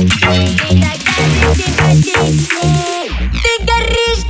Big rich,